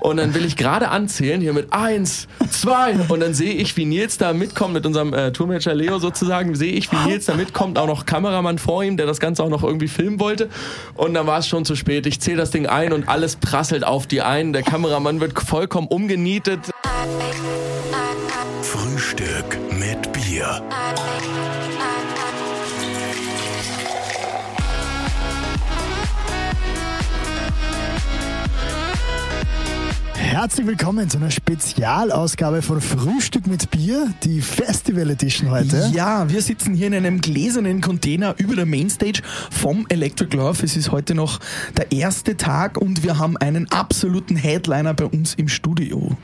Und dann will ich gerade anzählen, hier mit eins, zwei. Und dann sehe ich, wie Nils da mitkommt, mit unserem äh, Tourmanager Leo sozusagen, sehe ich, wie Nils da mitkommt, auch noch Kameramann vor ihm, der das Ganze auch noch irgendwie filmen wollte. Und dann war es schon zu spät. Ich zähle das Ding ein und alles prasselt auf die ein. Der Kameramann wird vollkommen umgenietet. Herzlich willkommen zu einer Spezialausgabe von Frühstück mit Bier, die Festival Edition heute. Ja, wir sitzen hier in einem gläsernen Container über der Mainstage vom Electric Love. Es ist heute noch der erste Tag und wir haben einen absoluten Headliner bei uns im Studio.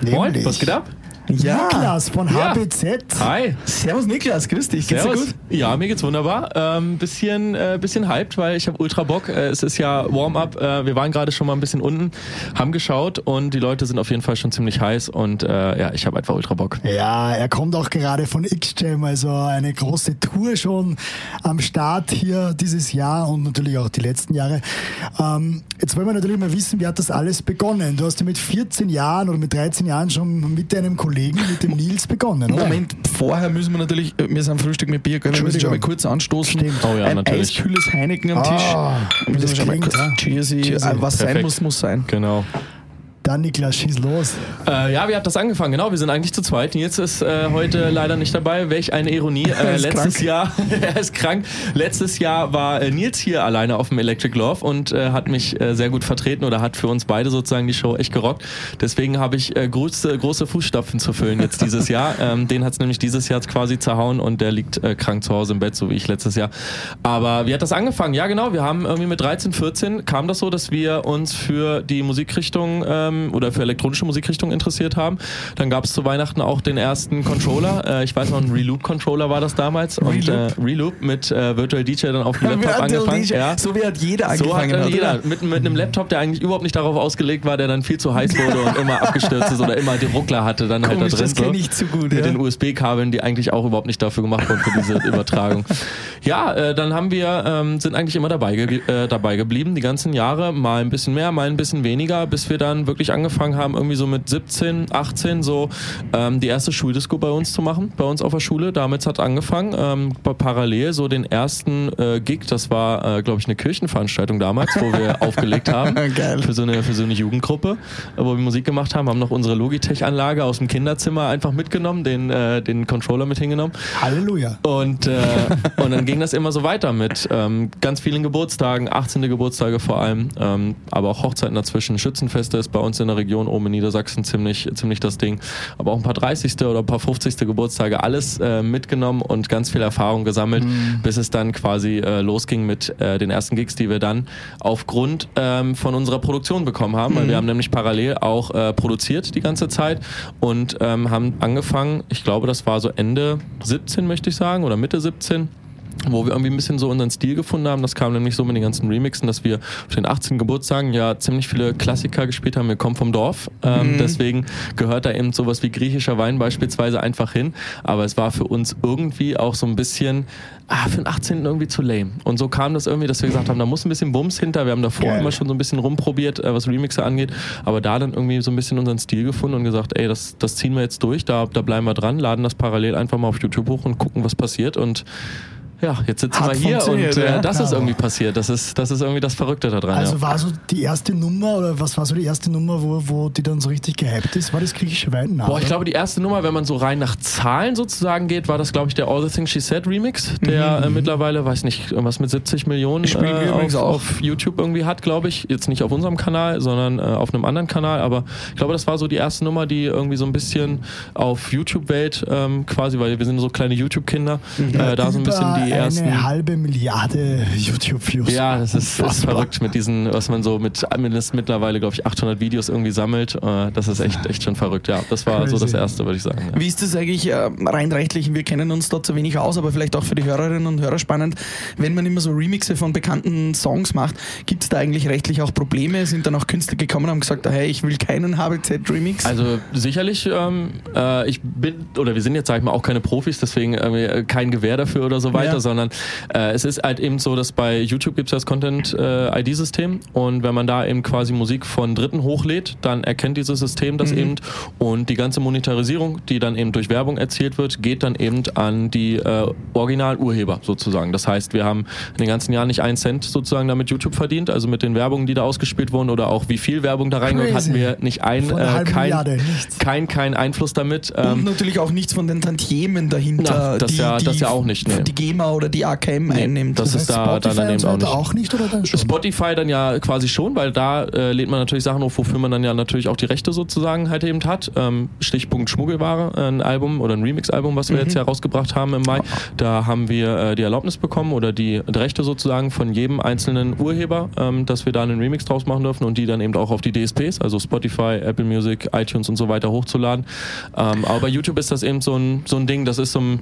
Moin, Nämlich was geht ab? Ja. Niklas von Ja. HBZ. Hi. Servus Niklas, grüß dich. Geht's dir Servus. gut? Ja, mir geht's wunderbar. Ähm, bisschen, äh, bisschen hyped, weil ich habe ultra Bock. Äh, es ist ja Warm-up. Äh, wir waren gerade schon mal ein bisschen unten, haben geschaut und die Leute sind auf jeden Fall schon ziemlich heiß und äh, ja, ich habe einfach ultra Bock. Ja, er kommt auch gerade von X-Jam, also eine große Tour schon am Start hier dieses Jahr und natürlich auch die letzten Jahre. Ähm, jetzt wollen wir natürlich mal wissen, wie hat das alles begonnen? Du hast ja mit 14 Jahren oder mit 13 Jahren schon mit deinem Kollegen, mit dem Nils begonnen, oder? Moment, vorher müssen wir natürlich, äh, wir sind Frühstück mit Bier, gell? wir müssen schon mal kurz anstoßen. Stimmt. Oh ja, Ein natürlich. eiskühles Heineken am Tisch. Ah, wir müssen das mal klingt, kurz ja. Cheersy. Cheersy. Äh, Was sein Perfekt. muss, muss sein. Genau. Dann Niklas, schieß los. Äh, ja, wie hat das angefangen? Genau, wir sind eigentlich zu zweit. Nils ist äh, heute leider nicht dabei. Welch eine Ironie. Äh, letztes krank. Jahr, er ist krank. Letztes Jahr war äh, Nils hier alleine auf dem Electric Love und äh, hat mich äh, sehr gut vertreten oder hat für uns beide sozusagen die Show echt gerockt. Deswegen habe ich große, große Fußstapfen zu füllen jetzt dieses Jahr. Ähm, den hat es nämlich dieses Jahr quasi zerhauen und der liegt krank zu Hause im Bett, so wie ich letztes Jahr. Aber wie hat das angefangen? Ja, genau. Wir haben irgendwie mit 13, 14 kam das so, dass wir uns für die Musikrichtung ähm, oder für elektronische Musikrichtung interessiert haben. Dann gab es zu Weihnachten auch den ersten Controller. Äh, ich weiß noch, ein Reloop-Controller war das damals. Und äh, Reloop mit äh, Virtual DJ dann auf dem Laptop Virtual angefangen. DJ. Ja. So wie hat jeder So hat angefangen. dann hat, jeder mit, mit einem Laptop, der eigentlich überhaupt nicht darauf ausgelegt war, der dann viel zu heiß wurde und immer abgestürzt ist oder immer den Ruckler hatte dann halt Komisch, da drin. das kenne so. ich zu gut. Mit ja. den USB-Kabeln, die eigentlich auch überhaupt nicht dafür gemacht wurden für diese Übertragung. Ja, äh, dann haben wir, ähm, sind eigentlich immer dabei, ge äh, dabei geblieben, die ganzen Jahre, mal ein bisschen mehr, mal ein bisschen weniger, bis wir dann wirklich angefangen haben, irgendwie so mit 17, 18 so ähm, die erste Schuldisco bei uns zu machen, bei uns auf der Schule. Damit hat angefangen, ähm, pa- parallel so den ersten äh, Gig, das war, äh, glaube ich, eine Kirchenveranstaltung damals, wo wir aufgelegt haben für so eine für so eine Jugendgruppe, äh, wo wir Musik gemacht haben, haben noch unsere Logitech-Anlage aus dem Kinderzimmer einfach mitgenommen, den äh, den Controller mit hingenommen Halleluja. und äh, und dann ging das immer so weiter mit ähm, ganz vielen Geburtstagen, 18. Geburtstage vor allem, ähm, aber auch Hochzeiten dazwischen. Schützenfeste ist bei uns in der Region oben in Niedersachsen ziemlich ziemlich das Ding, aber auch ein paar 30. oder ein paar 50. Geburtstage, alles äh, mitgenommen und ganz viel Erfahrung gesammelt, bis es dann quasi äh, losging mit äh, den ersten Gigs, die wir dann aufgrund ähm, von unserer Produktion bekommen haben, weil wir haben nämlich parallel auch äh, produziert die ganze Zeit und ähm, haben angefangen, ich glaube, das war so Ende 17, möchte ich sagen, oder Mitte 17 wo wir irgendwie ein bisschen so unseren Stil gefunden haben. Das kam nämlich so mit den ganzen Remixen, dass wir auf den 18 Geburtstagen ja ziemlich viele Klassiker gespielt haben. Wir kommen vom Dorf, ähm, deswegen gehört da eben sowas wie griechischer Wein beispielsweise einfach hin. Aber es war für uns irgendwie auch so ein bisschen ah, für den 18. irgendwie zu lame. Und so kam das irgendwie, dass wir gesagt haben, da muss ein bisschen Bums hinter. Wir haben davor Geil. immer schon so ein bisschen rumprobiert, äh, was Remixe angeht, aber da dann irgendwie so ein bisschen unseren Stil gefunden und gesagt, ey, das, das ziehen wir jetzt durch, da, da bleiben wir dran, laden das parallel einfach mal auf YouTube hoch und gucken, was passiert und ja, jetzt sitzen Hat wir hier und äh, ja. das ist Ja. irgendwie passiert. Das ist, das ist irgendwie das Verrückte daran. Also ja. war so die erste Nummer oder was war so die erste Nummer, wo, wo die dann so richtig gehypt ist? War das griechische Wein? Boah, ich glaube, die erste Nummer, wenn man so rein nach Zahlen sozusagen geht, war das, glaube ich, der All the Things She Said Remix, der äh, mittlerweile, weiß nicht, irgendwas mit 70 Millionen äh, auf, auf YouTube irgendwie hat, glaube ich. Jetzt nicht auf unserem Kanal, sondern äh, auf einem anderen Kanal. Aber ich glaube, das war so die erste Nummer, die irgendwie so ein bisschen auf YouTube-Welt ähm, quasi, weil wir sind so kleine YouTube-Kinder, äh, da so ein bisschen die ersten. Eine halbe Milliarde YouTube-Views. Ja, das ist, ist verrückt mit diesen, was man so mit mindestens mittlerweile, glaube ich, 800 Videos irgendwie sammelt. Äh, Das ist echt, echt schon verrückt. Ja, das war so das Crazy. erste, würde ich sagen. Ja. Wie ist das eigentlich äh, rein rechtlich? Wir kennen uns da zu wenig aus, aber vielleicht auch für die Hörerinnen und Hörer spannend. Wenn man immer so Remixe von bekannten Songs macht, gibt es da eigentlich rechtlich auch Probleme? Sind dann auch Künstler gekommen und haben gesagt, hey, ich will keinen HBZ-Remix? Also sicherlich, ähm, äh, ich bin, oder wir sind jetzt, sag ich mal, auch keine Profis, deswegen äh, kein Gewehr dafür oder so weiter, Ja. Sondern äh, es ist halt eben so, dass bei YouTube gibt es das Content-ID-System äh, und wenn man da eben quasi Musik von Dritten hochlädt, dann erkennt dieses System das mhm. eben und die ganze Monetarisierung, die dann eben durch Werbung erzielt wird, geht dann eben an die äh, Original-Urheber sozusagen. Das heißt, wir haben in den ganzen Jahren nicht einen Cent sozusagen damit YouTube verdient, also mit den Werbungen, die da ausgespielt wurden oder auch wie viel Werbung da reingehört, hatten wir nicht ein, äh, kein, kein, kein Einfluss damit. Ähm, und natürlich auch nichts von den Tantiemen dahinter, na, das, die, ja, das ja auch nicht. Nee. Die GEMA oder die AKM nee, einnimmt. Das, das ist da dann auch nicht. auch nicht. oder dann schon? Spotify dann ja quasi schon, weil da äh, lädt man natürlich Sachen hoch, wofür man dann ja natürlich auch die Rechte sozusagen halt eben hat. Ähm, Stichpunkt Schmuggelware, ein Album oder ein Remix-Album, was wir mhm. jetzt ja rausgebracht haben im Mai. Da haben wir äh, die Erlaubnis bekommen oder die Rechte sozusagen von jedem einzelnen Urheber, ähm, dass wir da einen Remix draus machen dürfen und die dann eben auch auf die DSPs, also Spotify, Apple Music, iTunes und so weiter hochzuladen. Ähm, aber bei YouTube ist das eben so ein, so ein Ding, das ist so ein,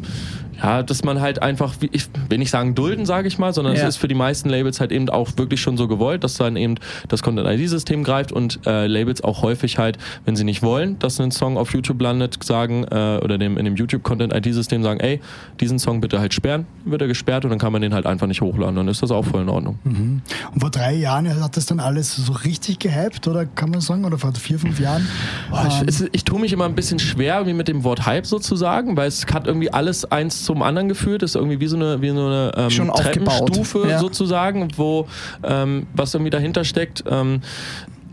ja, dass man halt einfach, ich will nicht sagen dulden, sage ich mal, sondern ja. es ist für die meisten Labels halt eben auch wirklich schon so gewollt, dass dann eben das Content-ID-System greift und äh, Labels auch häufig halt, wenn sie nicht wollen, dass ein Song auf YouTube landet, sagen, äh, oder dem, in dem YouTube-Content-ID-System sagen, ey, diesen Song bitte halt sperren, wird er gesperrt und dann kann man den halt einfach nicht hochladen, dann ist das auch voll in Ordnung. Mhm. Und vor drei Jahren hat das dann alles so richtig gehypt, oder kann man sagen, oder vor vier, fünf Jahren? Boah, ich, ähm, ich, ich tue mich immer ein bisschen schwer wie mit dem Wort Hype sozusagen, weil es hat irgendwie alles eins zum anderen geführt, ist irgendwie wie so eine, wie so eine ähm, Treppenstufe ja. sozusagen, wo ähm, was irgendwie dahinter steckt. Ähm,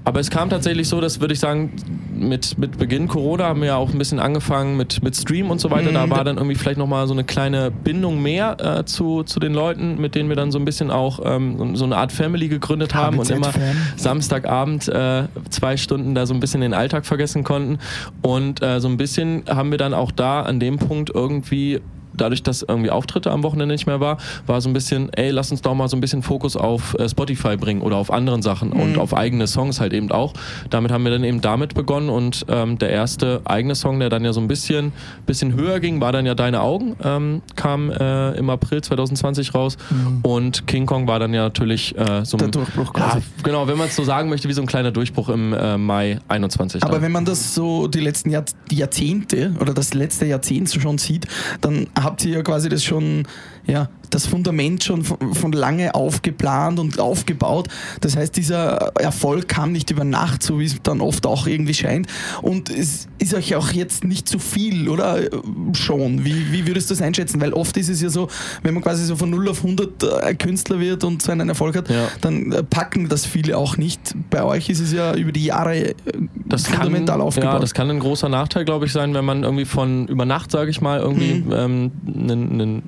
aber es kam tatsächlich so, dass würde ich sagen, mit, mit Beginn Corona haben wir ja auch ein bisschen angefangen mit, mit Stream und so weiter. Da mhm. war dann irgendwie vielleicht nochmal so eine kleine Bindung mehr äh, zu, zu den Leuten, mit denen wir dann so ein bisschen auch ähm, so eine Art Family gegründet haben und immer Samstagabend äh, zwei Stunden da so ein bisschen den Alltag vergessen konnten. Und äh, so ein bisschen haben wir dann auch da an dem Punkt irgendwie dadurch, dass irgendwie Auftritte am Wochenende nicht mehr war, war so ein bisschen, ey, lass uns doch mal so ein bisschen Fokus auf äh, Spotify bringen oder auf anderen Sachen mhm. und auf eigene Songs halt eben auch. Damit haben wir dann eben damit begonnen und ähm, der erste eigene Song, der dann ja so ein bisschen, bisschen höher ging, war dann ja Deine Augen, ähm, kam äh, im April 2020 raus mhm. und King Kong war dann ja natürlich äh, so ein Durchbruch quasi. Ja, genau, wenn man es so sagen möchte, wie so ein kleiner Durchbruch im äh, Mai 21. Aber dann. wenn man das so die letzten Jahr Jahrzehnte oder das letzte Jahrzehnt schon sieht, dann habt ihr quasi das schon ja, das Fundament schon von, von, lange aufgeplant und aufgebaut. Das heißt, dieser Erfolg kam nicht über Nacht, so wie es dann oft auch irgendwie scheint. Und es ist euch auch jetzt nicht zu viel, oder? Schon. Wie, wie würdest du das einschätzen? Weil oft ist es ja so, wenn man quasi so von 0 auf 100 äh, Künstler wird und so einen Erfolg hat, ja. dann äh, packen das viele auch nicht. Bei euch ist es ja über die Jahre äh, das fundamental kann, aufgebaut. Ja, das kann ein großer Nachteil, glaube ich, sein, wenn man irgendwie von über Nacht, sage ich mal, irgendwie mhm. ähm,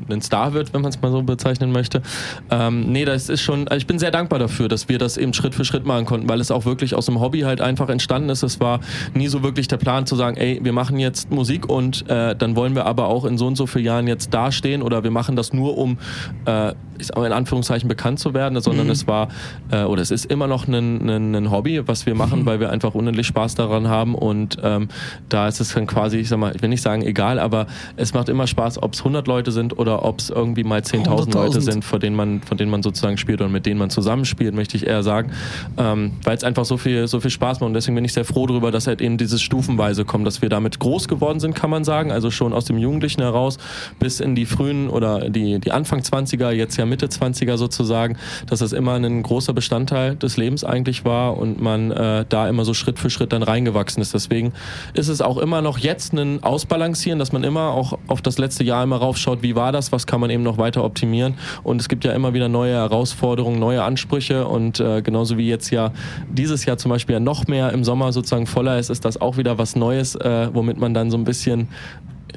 einen Star wird, wenn man es mal so bezeichnen möchte. Ähm, nee, das ist schon, also ich bin sehr dankbar dafür, dass wir das eben Schritt für Schritt machen konnten, weil es auch wirklich aus dem Hobby halt einfach entstanden ist. Es war nie so wirklich der Plan zu sagen, ey, wir machen jetzt Musik und äh, dann wollen wir aber auch in so und so vielen Jahren jetzt dastehen oder wir machen das nur, um äh, in Anführungszeichen bekannt zu werden, sondern mhm. es war äh, oder es ist immer noch ein, ein, ein Hobby, was wir machen, mhm. weil wir einfach unendlich Spaß daran haben und ähm, da ist es dann quasi, ich sag mal, ich will nicht sagen egal, aber es macht immer Spaß, ob es 100 Leute sind oder ob es irgendwie mal 10.000 Leute sind, von denen man, von denen man sozusagen spielt oder mit denen man zusammenspielt, möchte ich eher sagen, ähm, weil es einfach so viel, so viel Spaß macht und deswegen bin ich sehr froh darüber, dass halt eben dieses Stufenweise kommt, dass wir damit groß geworden sind, kann man sagen, also schon aus dem Jugendlichen heraus bis in die frühen oder die, die Anfang 20er, jetzt ja Mitte 20er sozusagen, dass das immer ein großer Bestandteil des Lebens eigentlich war und man äh, da immer so Schritt für Schritt dann reingewachsen ist. Deswegen ist es auch immer noch jetzt ein Ausbalancieren, dass man immer auch auf das letzte Jahr immer raufschaut, wie war das, was kann man eben noch weiter optimieren. Und es gibt ja immer wieder neue Herausforderungen, neue Ansprüche. Und äh, genauso wie jetzt ja dieses Jahr zum Beispiel ja noch mehr im Sommer sozusagen voller ist, ist das auch wieder was Neues, äh, womit man dann so ein bisschen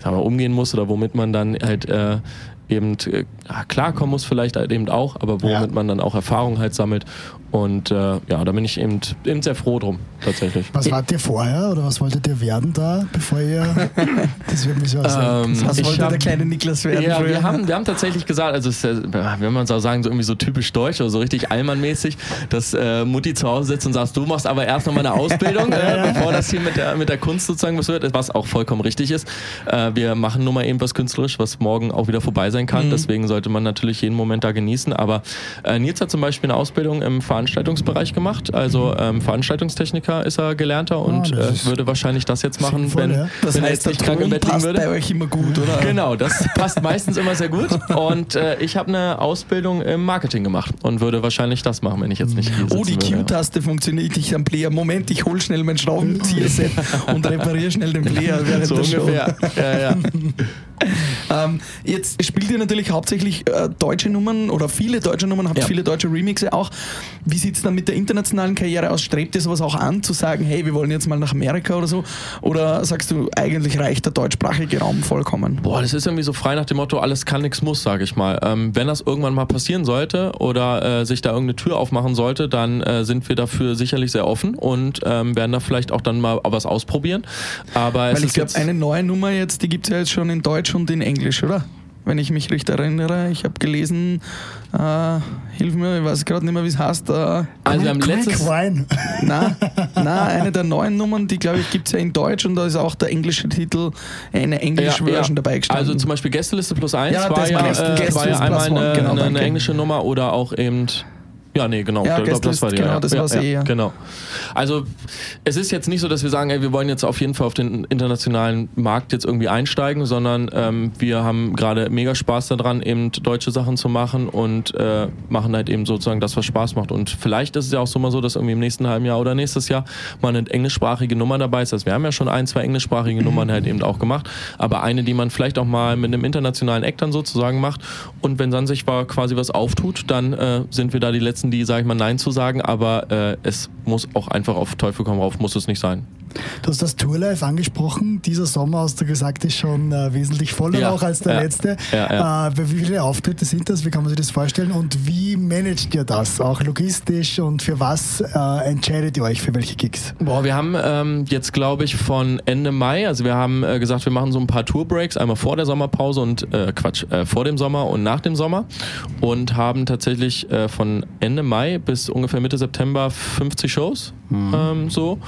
sagen wir, umgehen muss oder womit man dann halt äh, eben äh, klarkommen muss, vielleicht eben auch, aber womit ja. man dann auch Erfahrung halt sammelt. Und äh, ja, da bin ich eben, eben sehr froh drum, tatsächlich. Was wart ihr vorher oder was wolltet ihr werden da, bevor ihr. das wird mich so ähm, Was wollte hab, der kleine Niklas werden? Ja, wir haben, wir haben tatsächlich gesagt, also ist, wenn man es auch sagen, so irgendwie so typisch deutsch oder so richtig Allmann-mäßig, dass äh, Mutti zu Hause sitzt und sagt, du machst aber erst noch mal eine Ausbildung, äh, bevor das hier mit der, mit der Kunst sozusagen was wird, was auch vollkommen richtig ist. Äh, wir machen nur mal eben was künstlerisch, was morgen auch wieder vorbei sein kann. Deswegen sollte man natürlich jeden Moment da genießen. Aber äh, Nils hat zum Beispiel eine Ausbildung im Veranstaltungsbereich gemacht. Also ähm, Veranstaltungstechniker ist er gelernter und Ah, das äh, ist würde wahrscheinlich das jetzt machen, sinnvoll, wenn, ja. Das wenn er heißt, jetzt nicht krank im Bett liegen passt würde. bei euch immer gut, oder? Genau, das passt meistens immer sehr gut. Und äh, ich habe eine Ausbildung im Marketing gemacht und würde wahrscheinlich das machen, wenn ich jetzt nicht Oh, die. Q-Taste funktioniert nicht am Player. Moment, ich hol schnell mein Schraubenzieher-Set und repariere schnell den Player während So der Show. ungefähr. Ja, ja. Ähm, jetzt spielt ihr natürlich hauptsächlich äh, deutsche Nummern oder viele deutsche Nummern, habt Ja. viele deutsche Remixe auch. Wie sieht es dann mit der internationalen Karriere aus? Strebt ihr sowas auch an, zu sagen, hey, wir wollen jetzt mal nach Amerika oder so? Oder sagst du, eigentlich reicht der deutschsprachige Raum vollkommen? Boah, das ist irgendwie so frei nach dem Motto, alles kann, nichts muss, sage ich mal. Ähm, wenn das irgendwann mal passieren sollte oder äh, sich da irgendeine Tür aufmachen sollte, dann äh, sind wir dafür sicherlich sehr offen und ähm, werden da vielleicht auch dann mal was ausprobieren. Aber es Weil ich glaube, eine neue Nummer jetzt, die gibt es ja jetzt schon in Deutsch und in Englisch, oder? Wenn ich mich richtig erinnere. Ich habe gelesen, äh, hilf mir, ich weiß gerade nicht mehr, wie es heißt. Äh, also wir haben Quick letztes Wine. na, na, eine der neuen Nummern, die glaube ich gibt es ja in Deutsch und da ist auch der englische Titel, eine englische Version dabei gestanden. Also zum Beispiel Gästeliste plus eins Ja, war, das ja, war äh, war ja einmal one, eine, genau, eine, eine englische Nummer oder auch eben ja, nee, genau. Ja, ich glaube, das war die. genau, ja, das ja, war's ja, eh, ja. Genau. Also es ist jetzt nicht so, dass wir sagen, ey, wir wollen jetzt auf jeden Fall auf den internationalen Markt jetzt irgendwie einsteigen, sondern ähm, wir haben gerade mega Spaß daran, eben deutsche Sachen zu machen und äh, machen halt eben sozusagen das, was Spaß macht. Und vielleicht ist es ja auch so mal so, dass irgendwie im nächsten halben Jahr oder nächstes Jahr mal eine englischsprachige Nummer dabei ist. Also wir haben ja schon ein, zwei englischsprachige Nummern halt eben auch gemacht, aber eine, die man vielleicht auch mal mit einem internationalen Act dann sozusagen macht. Und wenn dann sich quasi was auftut, dann äh, sind wir da die Letzten, die, sag ich mal, Nein zu sagen, aber äh, es muss auch einfach auf Teufel komm rauf, muss es nicht sein. Du hast das Tourlife angesprochen. Dieser Sommer, hast du gesagt, ist schon äh, wesentlich voller Ja, auch als der ja, letzte. ja, Äh, wie viele Auftritte sind das? Wie kann man sich das vorstellen? Und wie managt ihr das? Auch logistisch und für was äh, entscheidet ihr euch für welche Gigs? Boah, wir haben ähm, jetzt, glaube ich, von Ende Mai, also wir haben äh, gesagt, wir machen so ein paar Tourbreaks, einmal vor der Sommerpause und, äh, Quatsch, äh, vor dem Sommer und nach dem Sommer und haben tatsächlich von Ende Mai bis ungefähr Mitte September 50 Shows, ähm, so.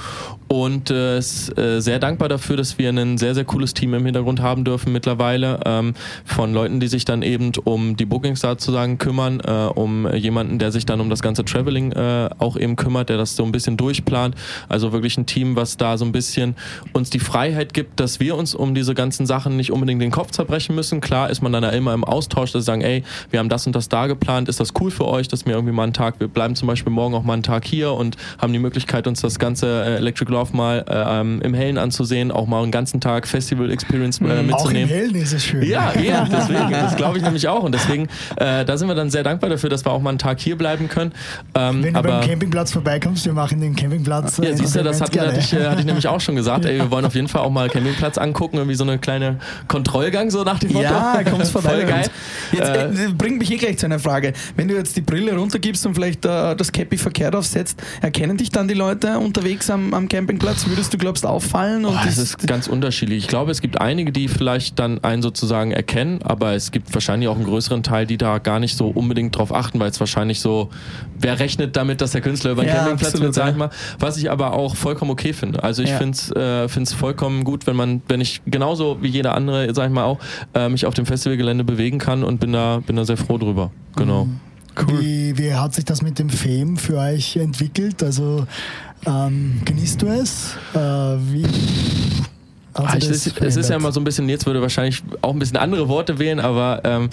Und äh, ist äh, sehr dankbar dafür, dass wir ein sehr, sehr cooles Team im Hintergrund haben dürfen mittlerweile, ähm, von Leuten, die sich dann eben um die Bookings sozusagen kümmern, äh, um jemanden, der sich dann um das ganze Traveling äh, auch eben kümmert, der das so ein bisschen durchplant. Also wirklich ein Team, was da so ein bisschen uns die Freiheit gibt, dass wir uns um diese ganzen Sachen nicht unbedingt den Kopf zerbrechen müssen. Klar ist man dann ja immer im Austausch, dass sie sagen, ey, wir haben das und das da geplant, ist das cool für euch, dass wir irgendwie mal einen Tag, wir bleiben zum Beispiel morgen auch mal einen Tag hier und haben die Möglichkeit, uns das ganze äh, Electric Love mal äh, ähm, im Hellen anzusehen, auch mal einen ganzen Tag Festival Experience äh, Auch im mitzunehmen. Hellen ist es schön. Ja, ja, deswegen. Das glaube ich nämlich auch. Und deswegen, äh, da sind wir dann sehr dankbar dafür, dass wir auch mal einen Tag hier bleiben können. Ähm, Wenn du aber beim Campingplatz vorbeikommst, wir machen den Campingplatz. äh, ja, siehst du, das Entertainment hatte, hatte, ich, äh, hatte ich nämlich auch schon gesagt. Ey, wir wollen auf jeden Fall auch mal Campingplatz angucken, irgendwie so eine kleine Kontrollgang, so nach dem Motto. Ja, kommst vorbei. Voll geil. Jetzt Äh, äh, bringt mich eh gleich zu einer Frage. Wenn du jetzt die Brille runtergibst und vielleicht äh, das Cappy verkehrt aufsetzt, erkennen dich dann die Leute unterwegs am, am Campingplatz? Würdest du, glaubst, auffallen? Und Boah, das ist ganz unterschiedlich. Ich glaube, es gibt einige, die vielleicht dann einen sozusagen erkennen, aber es gibt wahrscheinlich auch einen größeren Teil, die da gar nicht so unbedingt drauf achten, weil es wahrscheinlich so, wer rechnet damit, dass der Künstler über den Ja, Campingplatz absolut, wird, sag ich mal. Was ich aber auch vollkommen okay finde. Also ich Ja. finde es äh, find's vollkommen gut, wenn man, wenn ich genauso wie jeder andere, sag ich mal auch, äh, mich auf dem Festivalgelände bewegen kann und bin da, bin da sehr froh drüber. Genau. Wie, wie hat sich das mit dem Fame für euch entwickelt? Also ähm, genießt du es? Äh, wie Ah, sich ich, das es, es ist ja immer so ein bisschen, jetzt würde wahrscheinlich auch ein bisschen andere Worte wählen, aber ähm,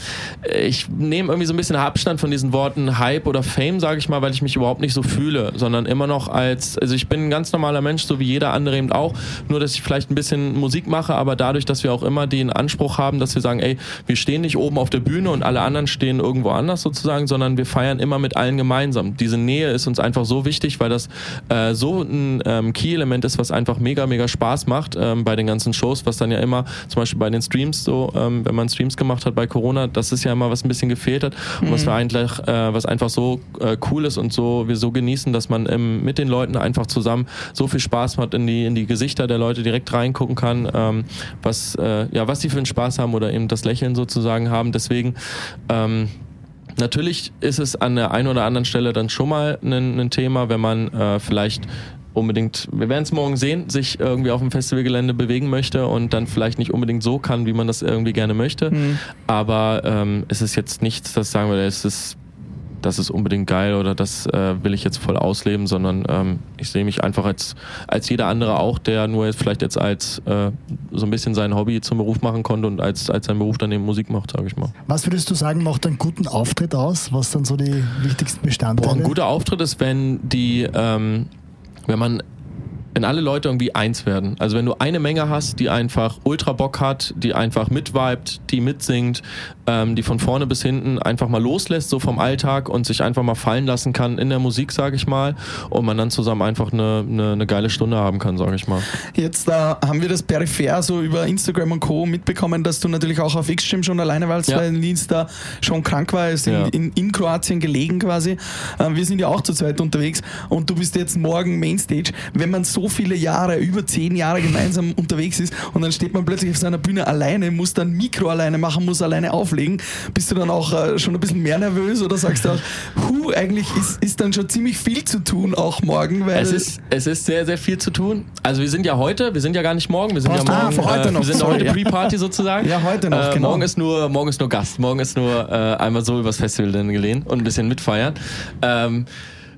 ich nehme irgendwie so ein bisschen Abstand von diesen Worten Hype oder Fame, sage ich mal, weil ich mich überhaupt nicht so fühle, sondern immer noch als, also ich bin ein ganz normaler Mensch, so wie jeder andere eben auch, nur dass ich vielleicht ein bisschen Musik mache, aber dadurch, dass wir auch immer den Anspruch haben, dass wir sagen, ey, wir stehen nicht oben auf der Bühne und alle anderen stehen irgendwo anders sozusagen, sondern wir feiern immer mit allen gemeinsam. Diese Nähe ist uns einfach so wichtig, weil das äh, so ein ähm, Key-Element ist, was einfach mega, mega Spaß macht ähm, bei den ganzen Shows, was dann ja immer, zum Beispiel bei den Streams so, ähm, wenn man Streams gemacht hat bei Corona, das ist ja immer was ein bisschen gefehlt hat und was wir eigentlich, äh, was einfach so äh, cool ist und so wir so genießen, dass man ähm, mit den Leuten einfach zusammen so viel Spaß hat, in die, in die Gesichter der Leute direkt reingucken kann, ähm, was, äh, ja, was die für einen Spaß haben oder eben das Lächeln sozusagen haben. Deswegen, ähm, Natürlich ist es an der einen oder anderen Stelle dann schon mal ein, ein Thema, wenn man äh, vielleicht unbedingt, wir werden es morgen sehen, sich irgendwie auf dem Festivalgelände bewegen möchte und dann vielleicht nicht unbedingt so kann, wie man das irgendwie gerne möchte. Mhm. Aber ähm, es ist jetzt nichts, das sagen wir, es ist das ist unbedingt geil oder das äh, will ich jetzt voll ausleben, sondern ähm, ich sehe mich einfach als, als jeder andere auch, der nur jetzt vielleicht jetzt als äh, so ein bisschen sein Hobby zum Beruf machen konnte und als, als sein Beruf dann eben Musik macht, sage ich mal. Was würdest du sagen, macht einen guten Auftritt aus? Was dann so die wichtigsten Bestandteile? Boah, ein guter Auftritt ist, wenn die, ähm, wenn man wenn alle Leute irgendwie eins werden. Also wenn du eine Menge hast, die einfach ultra Bock hat, die einfach mitvibet, die mitsingt, ähm, die von vorne bis hinten einfach mal loslässt, so vom Alltag und sich einfach mal fallen lassen kann in der Musik, sage ich mal, und man dann zusammen einfach eine, eine, eine geile Stunde haben kann, sage ich mal. Jetzt äh, haben wir das peripher so über Instagram und Co. mitbekommen, dass du natürlich auch auf X-Gym schon alleine warst, Ja. weil Nils da schon krank war, ist Ja. in, in, in Kroatien gelegen quasi. Äh, wir sind ja auch zu zweit unterwegs und du bist jetzt morgen Mainstage. Wenn man so viele Jahre, über zehn Jahre gemeinsam unterwegs ist und dann steht man plötzlich auf seiner Bühne alleine, muss dann Mikro alleine machen, muss alleine auflegen, bist du dann auch äh, schon ein bisschen mehr nervös oder sagst du auch, hu, eigentlich ist, ist dann schon ziemlich viel zu tun auch morgen, weil Es ist, es ist sehr, sehr viel zu tun. Also wir sind ja heute, wir sind ja gar nicht morgen, wir sind Ah, ja morgen, für heute äh, noch, wir sind sorry, heute ja. Pre-Party sozusagen. Ja, heute noch, äh, genau. Morgen ist nur, morgen ist nur Gast, morgen ist nur äh, einmal so übers Festival dann gelehnt und ein bisschen mitfeiern. Ähm,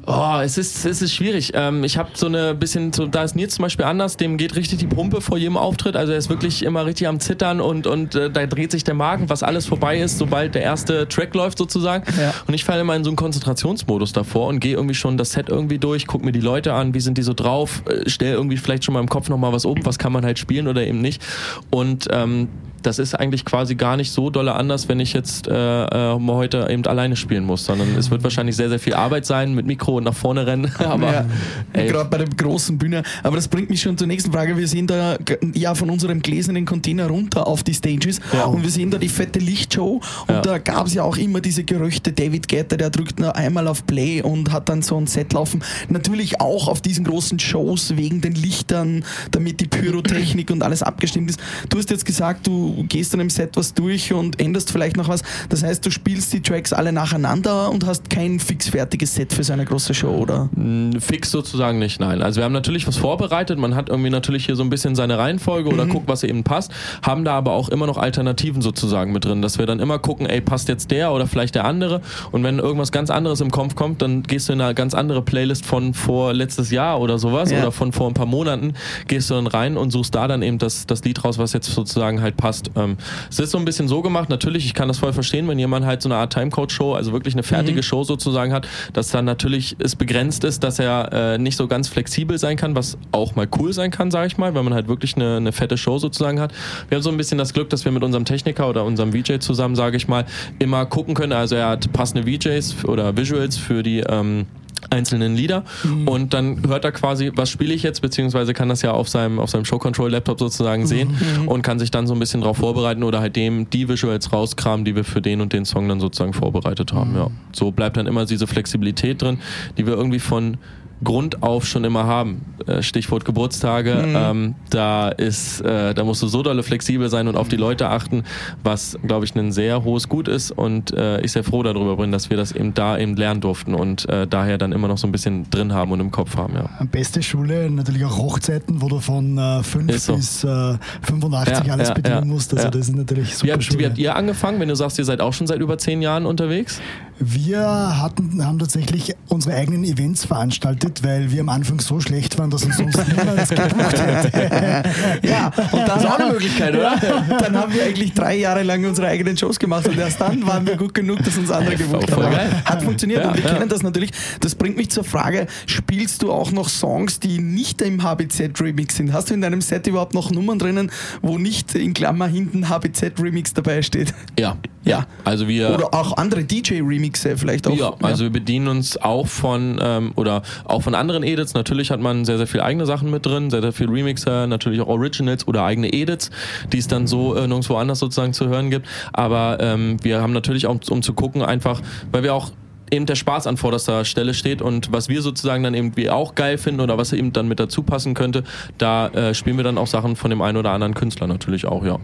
Oh, es ist, es ist schwierig. Ähm, ich habe so eine bisschen, so, da ist Nils zum Beispiel anders, dem geht richtig die Pumpe vor jedem Auftritt. Also er ist wirklich immer richtig am Zittern und, und äh, da dreht sich der Magen, was alles vorbei ist, sobald der erste Track läuft sozusagen. Ja. Und ich falle immer in so einen Konzentrationsmodus davor und gehe irgendwie schon das Set irgendwie durch, guck mir die Leute an, wie sind die so drauf, äh, stell irgendwie vielleicht schon mal im Kopf nochmal was um, was kann man halt spielen oder eben nicht. Und ähm, das ist eigentlich quasi gar nicht so dolle anders, wenn ich jetzt äh, äh, mal heute eben alleine spielen muss, sondern es wird wahrscheinlich sehr, sehr viel Arbeit sein mit Mikro und nach vorne rennen. Aber ja, gerade bei der großen Bühne. Aber das bringt mich schon zur nächsten Frage. Wir sehen da ja von unserem gläsernen Container runter auf die Stages und wir sehen da die fette Lichtshow und Ja. da gab es ja auch immer diese Gerüchte, David Guetta, der drückt nur einmal auf Play und hat dann so ein Set laufen. Natürlich auch auf diesen großen Shows wegen den Lichtern, damit die Pyrotechnik und alles abgestimmt ist. Du hast jetzt gesagt, du gehst dann im Set was durch und änderst vielleicht noch was. Das heißt, du spielst die Tracks alle nacheinander und hast kein fixfertiges Set für so eine große Show, oder? mh, fix sozusagen nicht, nein. Also wir haben natürlich was vorbereitet, man hat irgendwie natürlich hier so ein bisschen seine Reihenfolge oder guckt, was eben passt, haben da aber auch immer noch Alternativen sozusagen mit drin, dass wir dann immer gucken, ey, passt jetzt der oder vielleicht der andere und wenn irgendwas ganz anderes im Kopf kommt, dann gehst du in eine ganz andere Playlist von vor letztes Jahr oder sowas Ja. oder von vor ein paar Monaten, gehst du dann rein und suchst da dann eben das, das Lied raus, was jetzt sozusagen halt passt. Ähm, es ist so ein bisschen so gemacht, natürlich, ich kann das voll verstehen, wenn jemand halt so eine Art Timecode-Show, also wirklich eine fertige Show sozusagen hat, dass dann natürlich es begrenzt ist, dass er äh, nicht so ganz flexibel sein kann, was auch mal cool sein kann, sage ich mal, wenn man halt wirklich eine, eine fette Show sozusagen hat. Wir haben so ein bisschen das Glück, dass wir mit unserem Techniker oder unserem VJ zusammen, sage ich mal, immer gucken können. Also er hat passende VJs oder Visuals für die ähm, einzelnen Lieder und dann hört er quasi, was spiele ich jetzt, beziehungsweise kann das ja auf seinem, auf seinem Show-Control-Laptop sozusagen sehen und kann sich dann so ein bisschen darauf vorbereiten oder halt dem die Visuals rauskramen, die wir für den und den Song dann sozusagen vorbereitet haben. Ja. So bleibt dann immer diese Flexibilität drin, die wir irgendwie von Grund auf schon immer haben. Äh, Stichwort Geburtstage. Ähm, da ist, äh, da musst du so dolle flexibel sein und auf die Leute achten, was, glaube ich, ein sehr hohes Gut ist. Und äh, ich sehr froh darüber bin, dass wir das eben da eben lernen durften und äh, daher dann immer noch so ein bisschen drin haben und im Kopf haben. Ja. Beste Schule, natürlich auch Hochzeiten, wo du von äh, 5 Ist so. bis äh, 85 Ja, alles ja, bedienen ja, musst. Also das ist natürlich Wie super habt, Schule. wie habt ihr angefangen, wenn du sagst, ihr seid auch schon seit über zehn Jahren unterwegs? Wir hatten, haben tatsächlich unsere eigenen Events veranstaltet, weil wir am Anfang so schlecht waren, dass uns sonst niemand gebucht hätte. Ja, und dann Das ist auch eine Möglichkeit, oder? Dann haben wir eigentlich drei Jahre lang unsere eigenen Shows gemacht und erst dann waren wir gut genug, dass uns andere gebucht haben. geil. Hat funktioniert Ja, und wir ja. kennen das natürlich. Das bringt mich zur Frage, spielst du auch noch Songs, die nicht im HBZ-Remix sind? Hast du in deinem Set überhaupt noch Nummern drinnen, wo nicht in Klammer hinten HBZ-Remix dabei steht? Ja. Ja. Also wir. Oder auch andere DJ-Remixe vielleicht auch? Ja, also wir bedienen uns auch von ähm, oder auch von anderen Edits. Natürlich hat man sehr, sehr viel eigene Sachen mit drin, sehr, sehr viel Remixer, natürlich auch Originals oder eigene Edits, die es dann so äh, nirgendwo anders sozusagen zu hören gibt. Aber ähm, wir haben natürlich auch, um zu gucken, einfach, weil wir auch eben der Spaß an vorderster Stelle steht und was wir sozusagen dann irgendwie auch geil finden oder was eben dann mit dazu passen könnte, da äh, spielen wir dann auch Sachen von dem einen oder anderen Künstler natürlich auch, ja.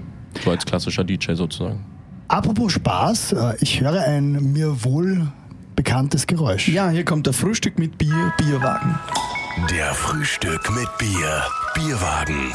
So als klassischer DJ sozusagen. Apropos Spaß, äh, ich höre ein mir wohl bekanntes Geräusch. Ja, hier kommt der Frühstück mit Bier, Bierwagen. Der Frühstück mit Bier. Bierwagen.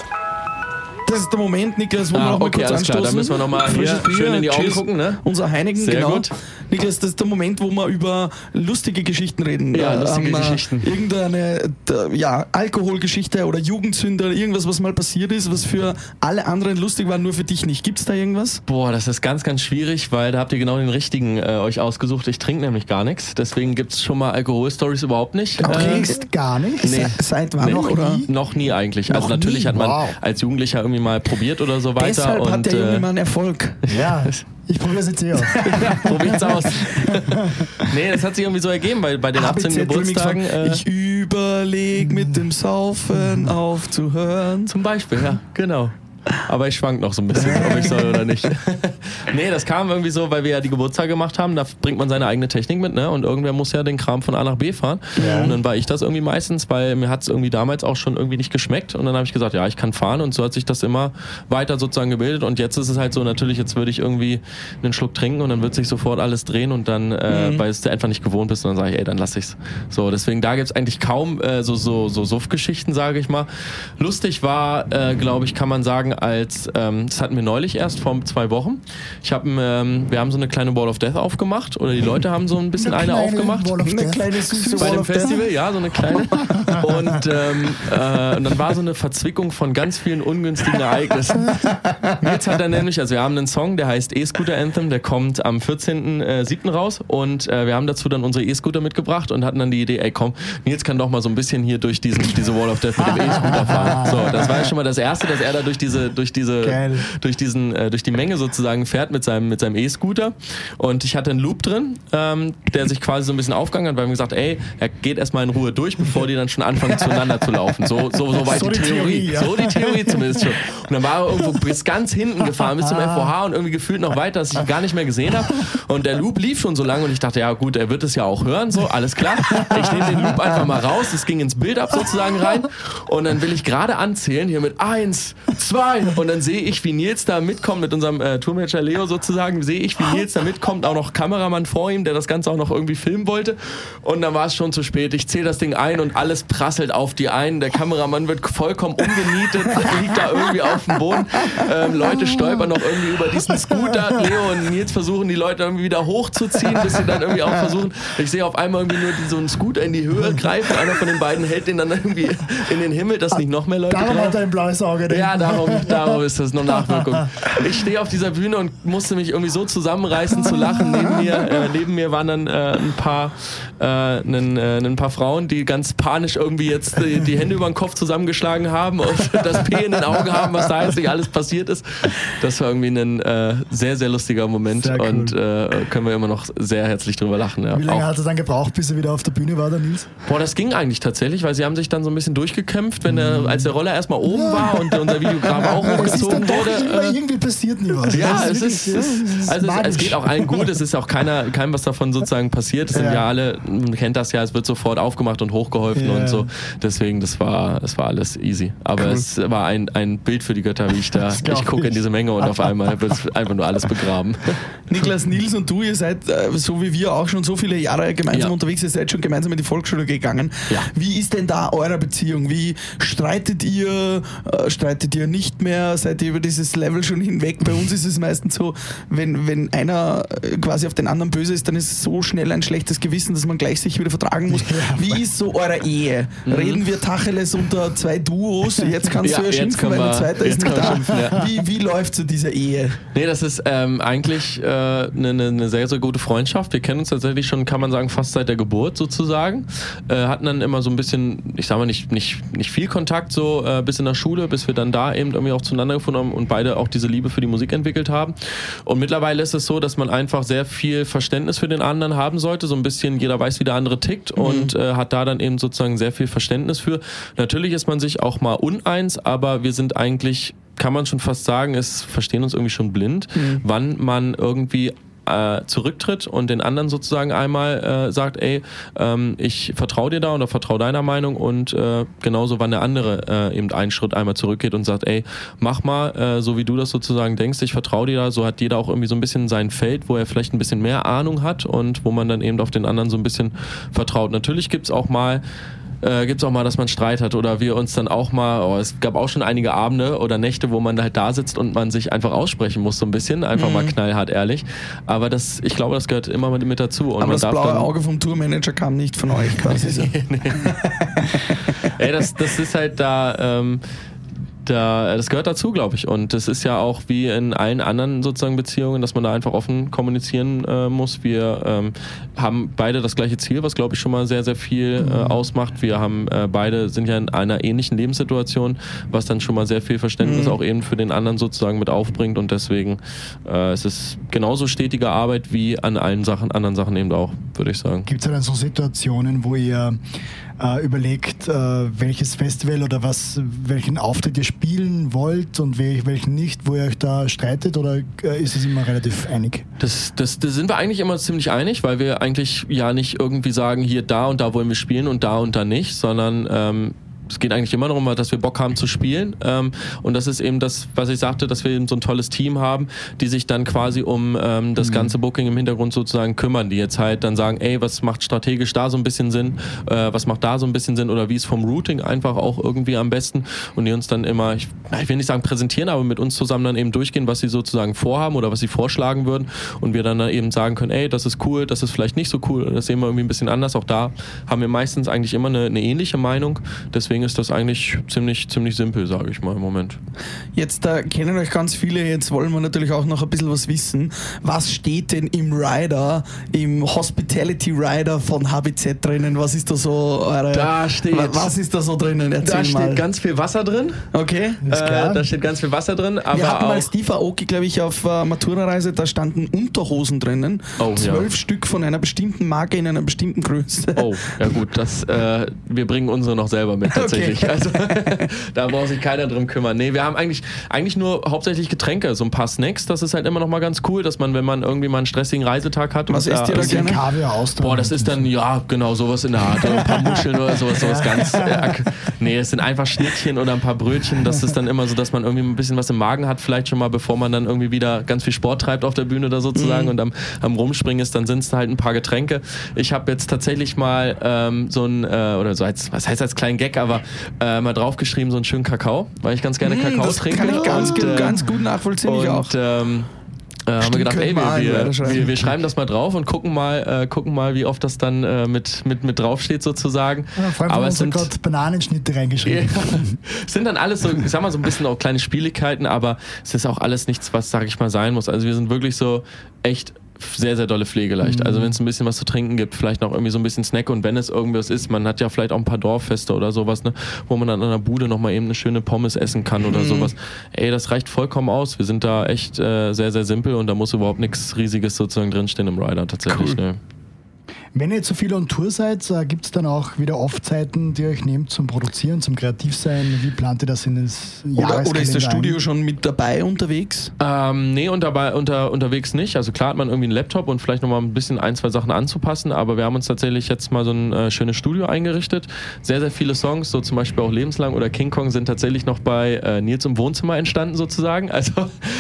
Das ist der Moment, Niklas, wo Ah, wir noch mal okay, kurz alles klar, anstoßen. dann müssen wir noch mal hier Frisches Bier, schön in die Augen Cheers. gucken, ne? Unser Heineken, Sehr genau. gut. Niklas, das ist der Moment, wo wir über lustige Geschichten reden. Ja, Äh, lustige äh, Geschichten. Irgendeine ja, Alkoholgeschichte oder Jugendsünde oder irgendwas, was mal passiert ist, was für alle anderen lustig war, nur für dich nicht. Gibt's da irgendwas? Boah, das ist ganz, ganz schwierig, weil da habt ihr genau den richtigen äh, euch ausgesucht. Ich trinke nämlich gar nichts, deswegen gibt's schon mal Alkoholstories überhaupt nicht. Du Äh, trinkst gar nichts? nee. Se- Seit wann? Nee, Noch oder? nie? Noch nie eigentlich. also Noch natürlich nie? hat man Wow. als Jugendlicher irgendwie mal probiert oder so weiter. Deshalb und, hat der junge äh, Mann Erfolg. Ja, ich probiere es jetzt aus. Probiert's aus. nee, das hat sich irgendwie so ergeben, weil bei den 18 ABZ Remix Geburtstagen. Äh, ich überleg mit dem Saufen aufzuhören. zum Beispiel, ja, genau. Aber ich schwank noch so ein bisschen, ob ich soll oder nicht. nee, das kam irgendwie so, weil wir ja die Geburtstage gemacht haben. Da bringt man seine eigene Technik mit, ne? Und irgendwer muss ja den Kram von A nach B fahren. Und dann war ich das irgendwie meistens, weil mir hat es irgendwie damals auch schon irgendwie nicht geschmeckt. Und dann habe ich gesagt, ja, ich kann fahren. Und so hat sich das immer weiter sozusagen gebildet. Und jetzt ist es halt so, natürlich, jetzt würde ich irgendwie einen Schluck trinken und dann wird sich sofort alles drehen und dann, äh, weil es du einfach nicht gewohnt bist, und dann sage ich, ey, dann lass ich's. So, deswegen da gibt's eigentlich kaum äh, so, so, so Suff-Geschichten, sage ich mal. Lustig war, äh, glaube ich, kann man sagen, als, ähm, das hatten wir neulich erst vor zwei Wochen. Ich habe, ähm, wir haben so eine kleine Wall of Death aufgemacht oder die Leute haben so ein bisschen eine, kleine aufgemacht. Wall of Eine Death. kleine süße Bei Wall dem of Death. Festival, ja, so eine kleine. Und, ähm, äh, und dann war so eine Verzwickung von ganz vielen ungünstigen Ereignissen. Jetzt hat er nämlich, also wir haben einen Song, der heißt E-Scooter Anthem, der kommt am 14.07. raus und äh, wir haben dazu dann unsere E-Scooter mitgebracht und hatten dann die Idee, ey komm, Nils kann doch mal so ein bisschen hier durch diesen, diese Wall of Death mit dem E-Scooter fahren. So, das war ja schon mal das Erste, dass er da durch diese, durch diese, Geil. durch diesen, äh, durch die Menge sozusagen fährt mit seinem, mit seinem E-Scooter. Und ich hatte einen Loop drin, ähm, der sich quasi so ein bisschen aufgegangen hat, weil wir gesagt, ey, er geht erstmal in Ruhe durch, bevor die dann schon anfangen zueinander zu laufen. So, so, so weit So die die Theorie. Theorie, ja. So die Theorie zumindest schon. Und dann war er irgendwo bis ganz hinten gefahren, bis zum FOH und irgendwie gefühlt noch weiter, dass ich ihn gar nicht mehr gesehen habe. Und der Loop lief schon so lange und ich dachte, ja gut, er wird es ja auch hören, so, alles klar. Ich nehme den Loop einfach mal raus, es ging ins Bild ab sozusagen rein. Und dann will ich gerade anzählen, hier mit eins, zwei. Und dann sehe ich, wie Nils da mitkommt mit unserem äh, Tourmanager Leo sozusagen, sehe ich, wie Nils da mitkommt, auch noch Kameramann vor ihm, der das Ganze auch noch irgendwie filmen wollte. Und dann war es schon zu spät. Ich zähle das Ding ein und alles prasselt auf die ein. Der Kameramann wird vollkommen umgenietet, liegt da irgendwie auf dem Boden. Ähm, Leute stolpern noch irgendwie über diesen Scooter. Leo und Nils versuchen, die Leute irgendwie wieder hochzuziehen, bis sie dann irgendwie auch versuchen. Ich sehe auf einmal irgendwie nur so einen Scooter in die Höhe greifen. Einer von den beiden hält den dann irgendwie in den Himmel, dass nicht noch mehr Leute Darum drauf hat er ein blaues Auge. den- ja, darum, darum ist das noch Nachwirkung. Ich stehe auf dieser Bühne und musste mich irgendwie so zusammenreißen zu lachen. Neben mir, äh, neben mir waren dann äh, ein paar, äh, ein, äh, ein paar Frauen, die ganz panisch irgendwie jetzt die, die Hände über den Kopf zusammengeschlagen haben und das P in den Augen haben, was da jetzt nicht alles passiert ist. Das war irgendwie ein äh, sehr, sehr lustiger Moment Sehr cool. und äh, können wir immer noch sehr herzlich drüber lachen. Ja. Wie lange Auch- hat er dann gebraucht, bis er wieder auf der Bühne war, der Nils? Boah, das ging eigentlich tatsächlich, weil sie haben sich dann so ein bisschen durchgekämpft, wenn der, als der Roller erstmal oben war und unser Videograf auch Es hochgezogen wurde. immer, äh, irgendwie passiert nie was. ja, es ist, es, ist, also es, es geht auch allen gut. Es ist auch keiner, keinem was davon sozusagen passiert. Es sind Ja. ja alle, man kennt das ja, es wird sofort aufgemacht und hochgeholfen Ja. und so. Deswegen, das war, das war alles easy. Aber es war ein, ein Bild für die Götter, wie ich da, ich gucke in diese Menge und auf einmal wird einfach nur alles begraben. Niklas, Nils und du, ihr seid, äh, so wie wir auch schon so viele Jahre gemeinsam Ja. unterwegs, ihr seid schon gemeinsam in die Volksschule gegangen. Wie ist denn da eure Beziehung? Wie streitet ihr? Äh, streitet ihr nicht mehr? Seid ihr über dieses Level schon hinweg? Bei uns ist es meistens so, wenn, wenn einer äh, quasi auf den anderen böse ist, dann ist es so schnell ein schlechtes Gewissen, dass man gleich sich wieder vertragen muss. Wie ist so eure Ehe? Reden wir Tacheles unter zwei Duos? Jetzt kannst Ja, du ja schimpfen, weil der wir- zweite ist nicht da. ja. Wie, wie läuft so diese Ehe? Nee, das ist ähm, eigentlich äh, eine, eine, eine sehr, sehr gute Freundschaft. Wir kennen uns tatsächlich schon, kann man sagen, fast seit der Geburt sozusagen. Äh, hatten dann immer so ein bisschen, ich sag mal, nicht, nicht, nicht viel Kontakt so äh, bis in der Schule, bis wir dann da eben irgendwie auch zueinander gefunden haben und beide auch diese Liebe für die Musik entwickelt haben. Und mittlerweile ist es so, dass man einfach sehr viel Verständnis für den anderen haben sollte. So ein bisschen, jeder weiß, wie der andere tickt und äh, hat da dann eben sozusagen sehr viel Verständnis für. Natürlich ist man sich auch mal uneins, aber wir sind eigentlich kann man schon fast sagen, es verstehen uns irgendwie schon blind, wann man irgendwie äh, zurücktritt und den anderen sozusagen einmal äh, sagt, ey, ähm, ich vertraue dir da oder vertraue deiner Meinung und äh, genauso wann der andere äh, eben einen Schritt einmal zurückgeht und sagt, ey, mach mal, äh, so wie du das sozusagen denkst, ich vertraue dir da, so hat jeder auch irgendwie so ein bisschen sein Feld, wo er vielleicht ein bisschen mehr Ahnung hat und wo man dann eben auf den anderen so ein bisschen vertraut. Natürlich gibt's auch mal äh, gibt es auch mal, dass man Streit hat oder wir uns dann auch mal, oh, es gab auch schon einige Abende oder Nächte, wo man halt da sitzt und man sich einfach aussprechen muss so ein bisschen, einfach mhm. mal knallhart ehrlich. Aber das, ich glaube, das gehört immer mit dazu. Und Aber das blaue Auge vom Tourmanager kam nicht von euch quasi. nee, nee. Ey, das, das ist halt da... Ähm, da, das gehört dazu, glaube ich. Und das ist ja auch wie in allen anderen sozusagen Beziehungen, dass man da einfach offen kommunizieren äh, muss. Wir ähm, haben beide das gleiche Ziel, was glaube ich schon mal sehr, sehr viel äh, mhm. ausmacht. Wir haben äh, beide sind ja in einer ähnlichen Lebenssituation, was dann schon mal sehr viel Verständnis mhm. auch eben für den anderen sozusagen mit aufbringt. Und deswegen äh, es ist genauso stetige Arbeit wie an allen Sachen, anderen Sachen eben auch, würde ich sagen. Gibt es dann so Situationen, wo ihr äh, überlegt, äh, welches Festival oder was, welchen Auftritt ihr spielen wollt und welchen nicht, wo ihr euch da streitet oder äh, ist es immer relativ einig? Das, das, das sind wir eigentlich immer ziemlich einig, weil wir eigentlich ja nicht irgendwie sagen, hier da und da wollen wir spielen und da und da nicht, sondern ähm, es geht eigentlich immer darum, dass wir Bock haben zu spielen. Ähm, und das ist eben das, was ich sagte, dass wir eben so ein tolles Team haben, die sich dann quasi um ähm, das mhm. ganze Booking im Hintergrund sozusagen kümmern, die jetzt halt dann sagen, ey, was macht strategisch da so ein bisschen Sinn, äh, was macht da so ein bisschen Sinn oder wie ist vom Routing einfach auch irgendwie am besten und die uns dann immer, ich, ich will nicht sagen präsentieren, aber mit uns zusammen dann eben durchgehen, was sie sozusagen vorhaben oder was sie vorschlagen würden und wir dann eben sagen können, ey, das ist cool, das ist vielleicht nicht so cool, das sehen wir irgendwie ein bisschen anders. Auch da haben wir meistens eigentlich immer eine, eine ähnliche Meinung. Deswegen deswegen ist das eigentlich ziemlich, ziemlich simpel, sage ich mal im Moment. Jetzt da kennen euch ganz viele, jetzt wollen wir natürlich auch noch ein bisschen was wissen. Was steht denn im Rider, im Hospitality Rider von HBZ drinnen? Was ist da so eure, Da steht. Was ist da so drinnen? Erzähl da steht mal. ganz viel Wasser drin. Okay. Äh, da steht ganz viel Wasser drin. Aber wir hatten mal Steve Aoki, glaube ich, auf äh, Matura-Reise, da standen Unterhosen drinnen. Oh, Zwölf ja. Stück von einer bestimmten Marke in einer bestimmten Größe. Oh, ja gut, das, äh, wir bringen unsere noch selber mit tatsächlich. Okay. Also da braucht sich keiner drum kümmern. Nee, wir haben eigentlich, eigentlich nur hauptsächlich Getränke, so ein paar Snacks. Das ist halt immer noch mal ganz cool, dass man, wenn man irgendwie mal einen stressigen Reisetag hat. Was isst ihr da gerne? Kaviar aus. Boah, das ist dann, ja, genau, sowas in der Art. Oder ein paar Muscheln oder sowas, sowas ganz. Äh, nee, es sind einfach Schnittchen oder ein paar Brötchen. Das ist dann immer so, dass man irgendwie ein bisschen was im Magen hat, vielleicht schon mal, bevor man dann irgendwie wieder ganz viel Sport treibt auf der Bühne oder sozusagen mhm. und am, am Rumspringen ist, dann sind es halt ein paar Getränke. Ich habe jetzt tatsächlich mal ähm, so ein, äh, oder so als, was heißt als kleinen Gag, aber äh, mal draufgeschrieben, so einen schönen Kakao, weil ich ganz gerne mmh, Kakao das trinke. Kann ich ganz, und, äh, ganz gut nachvollziehen, und, ich auch. Ähm, äh, haben wir gedacht, ey, wir, wir, wir, wir, schreiben das mal drauf und gucken mal, äh, gucken mal, wie oft das dann äh, mit, mit, mit draufsteht sozusagen. Ja, vor allem Aber es sind gerade Bananenschnitte reingeschrieben. es sind dann alles so, ich sag mal so ein bisschen auch kleine Spieligkeiten, aber es ist auch alles nichts, was, sag ich mal, sein muss. Also wir sind wirklich so echt sehr, sehr dolle Pflegeleicht. Mhm. Also wenn es ein bisschen was zu trinken gibt, vielleicht noch irgendwie so ein bisschen Snack und wenn es irgendwas ist, man hat ja vielleicht auch ein paar Dorffeste oder sowas, ne, wo man dann an der Bude nochmal eben eine schöne Pommes essen kann oder mhm. sowas. Ey, das reicht vollkommen aus. Wir sind da echt äh, sehr, sehr simpel und da muss überhaupt nichts Riesiges sozusagen drinstehen im Rider tatsächlich. Cool. Ne. Wenn ihr zu viel on Tour seid, äh, gibt es dann auch wieder Off-Zeiten, die ihr euch nehmt zum Produzieren, zum Kreativsein? Wie plant ihr das in das Oder, oder ist das Studio ein? schon mit dabei unterwegs? Ähm, nee, und dabei, unter, unterwegs nicht. Also klar hat man irgendwie einen Laptop und vielleicht nochmal ein bisschen ein, zwei Sachen anzupassen, aber wir haben uns tatsächlich jetzt mal so ein äh, schönes Studio eingerichtet. Sehr, sehr viele Songs, so zum Beispiel auch Lebenslang oder King Kong, sind tatsächlich noch bei äh, Nils im Wohnzimmer entstanden sozusagen. Also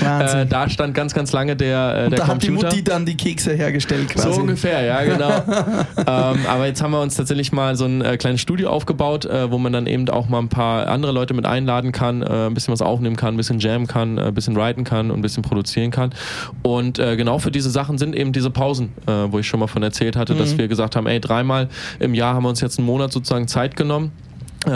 äh, da stand ganz, ganz lange der, äh, der da Computer. hat die Mutti dann die Kekse hergestellt quasi. So ungefähr, ja genau. ähm, aber jetzt haben wir uns tatsächlich mal so ein äh, kleines Studio aufgebaut, äh, wo man dann eben auch mal ein paar andere Leute mit einladen kann, äh, ein bisschen was aufnehmen kann, ein bisschen jammen kann, äh, ein bisschen writen kann und ein bisschen produzieren kann. Und äh, genau für diese Sachen sind eben diese Pausen, äh, wo ich schon mal von erzählt hatte, mhm. dass wir gesagt haben, ey, dreimal im Jahr haben wir uns jetzt einen Monat sozusagen Zeit genommen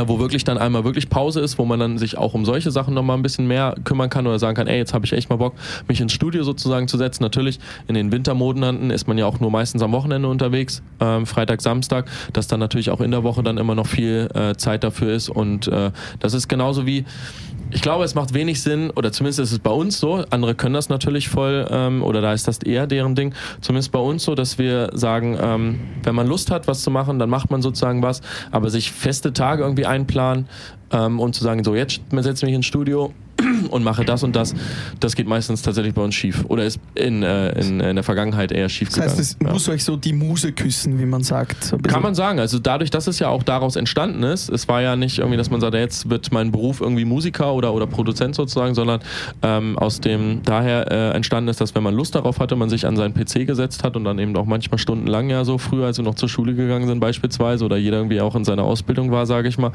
wo wirklich dann einmal wirklich Pause ist, wo man dann sich auch um solche Sachen nochmal ein bisschen mehr kümmern kann oder sagen kann, ey, jetzt habe ich echt mal Bock, mich ins Studio sozusagen zu setzen. Natürlich, in den Wintermonaten ist man ja auch nur meistens am Wochenende unterwegs, ähm, Freitag, Samstag, dass dann natürlich auch in der Woche dann immer noch viel äh, Zeit dafür ist und äh, das ist genauso wie ich glaube, es macht wenig Sinn, oder zumindest ist es bei uns so, andere können das natürlich voll, ähm, oder da ist das eher deren Ding, zumindest bei uns so, dass wir sagen, ähm, wenn man Lust hat, was zu machen, dann macht man sozusagen was, aber sich feste Tage irgendwie einplanen ähm, und zu sagen, so jetzt setze ich mich ins Studio und mache das und das, das geht meistens tatsächlich bei uns schief oder ist in, äh, in, in der Vergangenheit eher schief Das gegangen. heißt, es ja. muss euch so die Muse küssen, wie man sagt. Kann man sagen. Also dadurch, dass es ja auch daraus entstanden ist, es war ja nicht irgendwie, dass man sagt, jetzt wird mein Beruf irgendwie Musiker oder, oder Produzent sozusagen, sondern ähm, aus dem daher äh, entstanden ist, dass wenn man Lust darauf hatte, man sich an seinen PC gesetzt hat und dann eben auch manchmal stundenlang ja so früher, als wir noch zur Schule gegangen sind beispielsweise oder jeder irgendwie auch in seiner Ausbildung war, sage ich mal,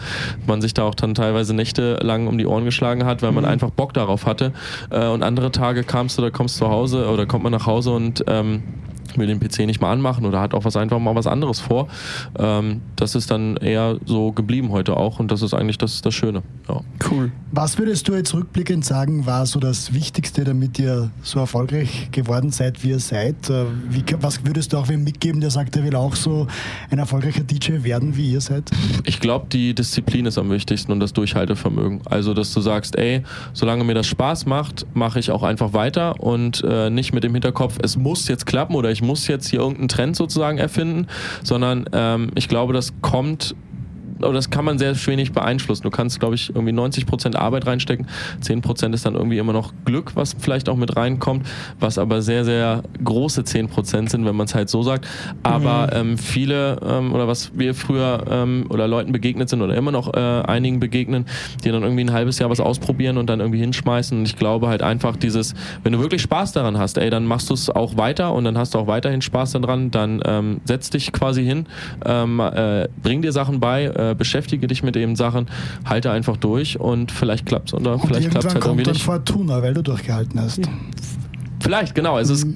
man sich da auch dann teilweise nächtelang um die Ohren geschlagen hat, weil man einfach Bock darauf hatte. Äh, und andere Tage kamst du, da kommst du zu Hause oder kommt man nach Hause und ähm, will den PC nicht mal anmachen oder hat auch was einfach mal was anderes vor. Ähm, das ist dann eher so geblieben heute auch und das ist eigentlich das, das Schöne. Ja. Cool. Was würdest du jetzt rückblickend sagen, war so das Wichtigste, damit ihr so erfolgreich geworden seid, wie ihr seid? Äh, Wie, was würdest du auch wem mitgeben, der sagt, er will auch so ein erfolgreicher DJ werden, wie ihr seid? Ich glaube, die Disziplin ist am wichtigsten und das Durchhaltevermögen. Also, dass du sagst, ey, solange mir das Spaß macht, mache ich auch einfach weiter und äh, nicht mit dem Hinterkopf, es muss jetzt klappen oder ich muss jetzt hier irgendeinen Trend sozusagen erfinden, sondern ähm, ich glaube, das kommt oder das kann man sehr wenig beeinflussen. Du kannst, glaube ich, irgendwie 90% Arbeit reinstecken. 10% ist dann irgendwie immer noch Glück, was vielleicht auch mit reinkommt, was aber sehr, sehr große 10% sind, wenn man es halt so sagt. Aber ähm, viele, ähm, oder was wir früher ähm, oder Leuten begegnet sind oder immer noch äh, einigen begegnen, die dann irgendwie ein halbes Jahr was ausprobieren und dann irgendwie hinschmeißen. Und ich glaube halt einfach dieses, wenn du wirklich Spaß daran hast, ey, dann machst du es auch weiter und dann hast du auch weiterhin Spaß daran, dann ähm, setz dich quasi hin, ähm, äh, bring dir Sachen bei, äh, beschäftige dich mit eben Sachen, halte einfach durch und vielleicht klappt's oder Und vielleicht klappt's irgendwann halt irgendwie nicht. Fortuna, weil du durchgehalten hast. Vielleicht, genau. Also es,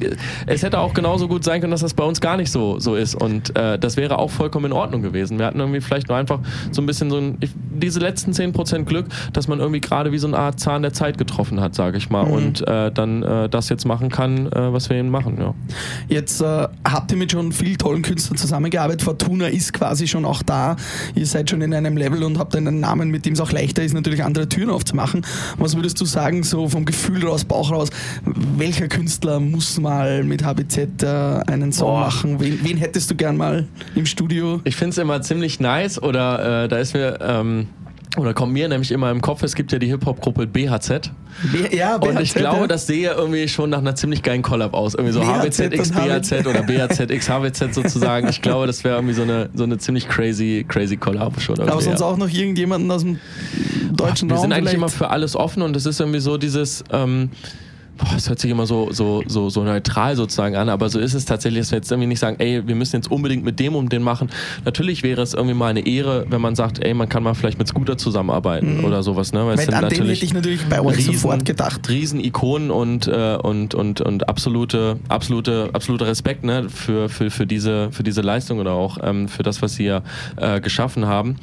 es hätte auch genauso gut sein können, dass das bei uns gar nicht so, so ist. Und äh, das wäre auch vollkommen in Ordnung gewesen. Wir hatten irgendwie vielleicht nur einfach so ein bisschen so ein, ich, diese letzten 10% Glück, dass man irgendwie gerade wie so eine Art Zahn der Zeit getroffen hat, sage ich mal. Und äh, dann äh, das jetzt machen kann, äh, was wir eben machen. Ja. Jetzt äh, habt ihr mit schon vielen tollen Künstlern zusammengearbeitet. Fortuna ist quasi schon auch da. Ihr seid schon in einem Level und habt einen Namen, mit dem es auch leichter ist, natürlich andere Türen aufzumachen. Was würdest du sagen, so vom Gefühl raus, Bauch raus, welcher Künstler muss mal mit HBZ äh, einen Song Boah. machen? Wen, wen hättest du gern mal im Studio? Ich finde es immer ziemlich nice oder äh, da ist mir, ähm, oder kommt mir nämlich immer im Kopf, es gibt ja die Hip-Hop-Gruppe BHZ. Wer- Ja, Und ich BHZ, glaube, ja. das sehe irgendwie schon nach einer ziemlich geilen Collab aus. Irgendwie so BHZ HBZ x und BHZ oder BHZ x HBZ sozusagen. Ich glaube, das wäre irgendwie so eine, so eine ziemlich crazy, crazy Collab schon. Aber sonst ja. auch noch irgendjemanden aus dem deutschen Wir Raum sind eigentlich vielleicht? immer für alles offen und es ist irgendwie so dieses. Ähm, Boah, es hört sich immer so, so, so, so neutral sozusagen an, aber so ist es tatsächlich, dass wir jetzt irgendwie nicht sagen, ey, wir müssen jetzt unbedingt mit dem und den machen. Natürlich wäre es irgendwie mal eine Ehre, wenn man sagt, ey, man kann mal vielleicht mit Scooter zusammenarbeiten oder sowas, ne? Mhm. Weil, es sind an den natürlich hätte ich natürlich bei euch Riesen- sofort gedacht. Riesen-Ikonen und, äh, und, und, und absolute, absolute, absoluter Respekt ne, für, für, für, diese, für diese Leistung oder auch ähm, für das, was sie ja äh, geschaffen haben.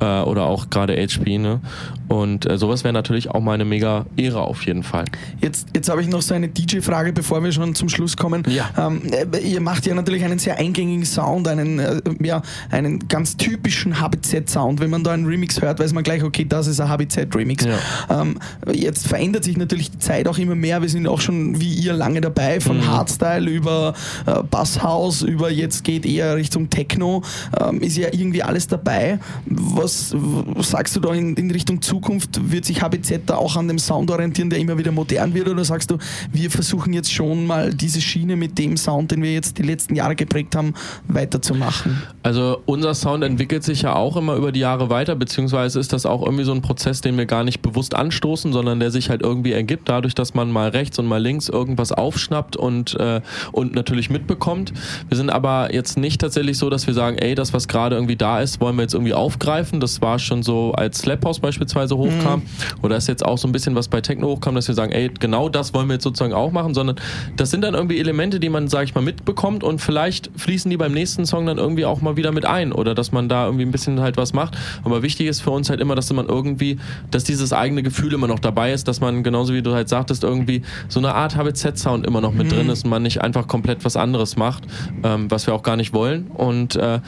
Äh, oder auch gerade HP. Ne? Und äh, sowas wäre natürlich auch mal eine mega Ehre auf jeden Fall. Jetzt, jetzt habe ich noch so eine DJ-Frage, bevor wir schon zum Schluss kommen. Ja. Ähm, äh, ihr macht ja natürlich einen sehr eingängigen Sound, einen, äh, ja, einen ganz typischen HBZ-Sound. Wenn man da einen Remix hört, weiß man gleich, okay, das ist ein HBZ-Remix. Ja. Ähm, jetzt verändert sich natürlich die Zeit auch immer mehr. Wir sind auch schon wie ihr lange dabei, von Mhm. Hardstyle über äh, Basshouse, über jetzt geht eher Richtung Techno. Ähm, ist ja irgendwie alles dabei. Was, was sagst du da in, in Richtung Zukunft? Wird sich HBZ da auch an dem Sound orientieren, der immer wieder modern wird? Oder sagst du, wir versuchen jetzt schon mal diese Schiene mit dem Sound, den wir jetzt die letzten Jahre geprägt haben, weiterzumachen? Also unser Sound entwickelt sich ja auch immer über die Jahre weiter, beziehungsweise ist das auch irgendwie so ein Prozess, den wir gar nicht bewusst anstoßen, sondern der sich halt irgendwie ergibt, dadurch, dass man mal rechts und mal links irgendwas aufschnappt und, äh, und natürlich mitbekommt. Wir sind aber jetzt nicht tatsächlich so, dass wir sagen, ey, das, was gerade irgendwie da ist, wollen wir jetzt irgendwie aufgreifen. Das war schon so, als Slap House beispielsweise hochkam. Oder ist jetzt auch so ein bisschen was bei Techno hochkam, dass wir sagen, ey, genau das wollen wir jetzt sozusagen auch machen, sondern das sind dann irgendwie Elemente, die man, sag ich mal, mitbekommt und vielleicht fließen die beim nächsten Song dann irgendwie auch mal wieder mit ein oder dass man da irgendwie ein bisschen halt was macht. Aber wichtig ist für uns halt immer, dass man irgendwie, dass dieses eigene Gefühl immer noch dabei ist, dass man genauso wie du halt sagtest, irgendwie so eine Art HBZ-Sound immer noch mit drin ist und man nicht einfach komplett was anderes macht, ähm, was wir auch gar nicht wollen. Und äh,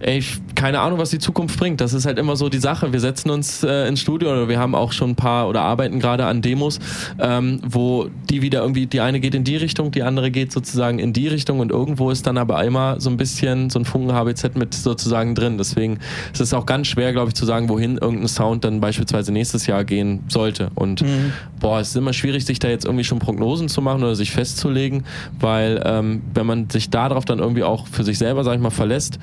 ey, ich keine Ahnung, was die Zukunft bringt. Das ist halt immer so die Sache. Wir setzen uns äh, ins Studio oder wir haben auch schon ein paar oder arbeiten gerade an Demos, ähm, wo die wieder irgendwie, die eine geht in die Richtung, die andere geht sozusagen in die Richtung und irgendwo ist dann aber immer so ein bisschen so ein Funken HBZ mit sozusagen drin. Deswegen ist es auch ganz schwer, glaube ich, zu sagen, wohin irgendein Sound dann beispielsweise nächstes Jahr gehen sollte. Und mhm. boah, es ist immer schwierig, sich da jetzt irgendwie schon Prognosen zu machen oder sich festzulegen, weil ähm, wenn man sich darauf dann irgendwie auch für sich selber, sag ich mal, verlässt,